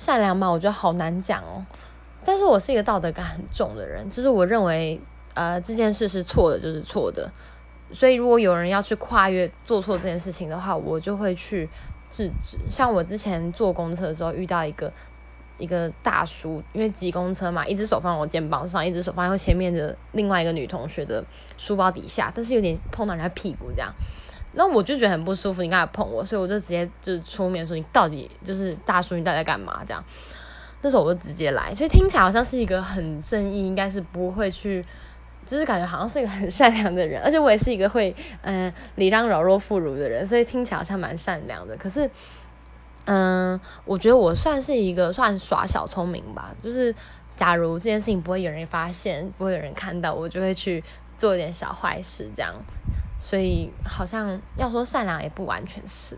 善良嘛，我觉得好难讲哦。但是我是一个道德感很重的人，就是我认为，呃，这件事是错的，就是错的。所以如果有人要去跨越做错这件事情的话，我就会去制止。像我之前坐公车的时候遇到一个。一个大叔，因为挤公车嘛，一只手放我肩膀上，一只手放在前面的另外一个女同学的书包底下，但是有点碰到人家屁股这样，那我就觉得很不舒服，你刚才碰我，所以我就直接就是出面说你到底就是大叔，你到底在干嘛这样？那时候我就直接来，所以听起来好像是一个很正义，应该是不会去，就是感觉好像是一个很善良的人，而且我也是一个会嗯礼让柔弱妇孺的人，所以听起来好像蛮善良的，可是。嗯，我觉得我算是一个算耍小聪明吧，就是假如这件事情不会有人发现，不会有人看到，我就会去做一点小坏事这样，所以好像要说善良也不完全是。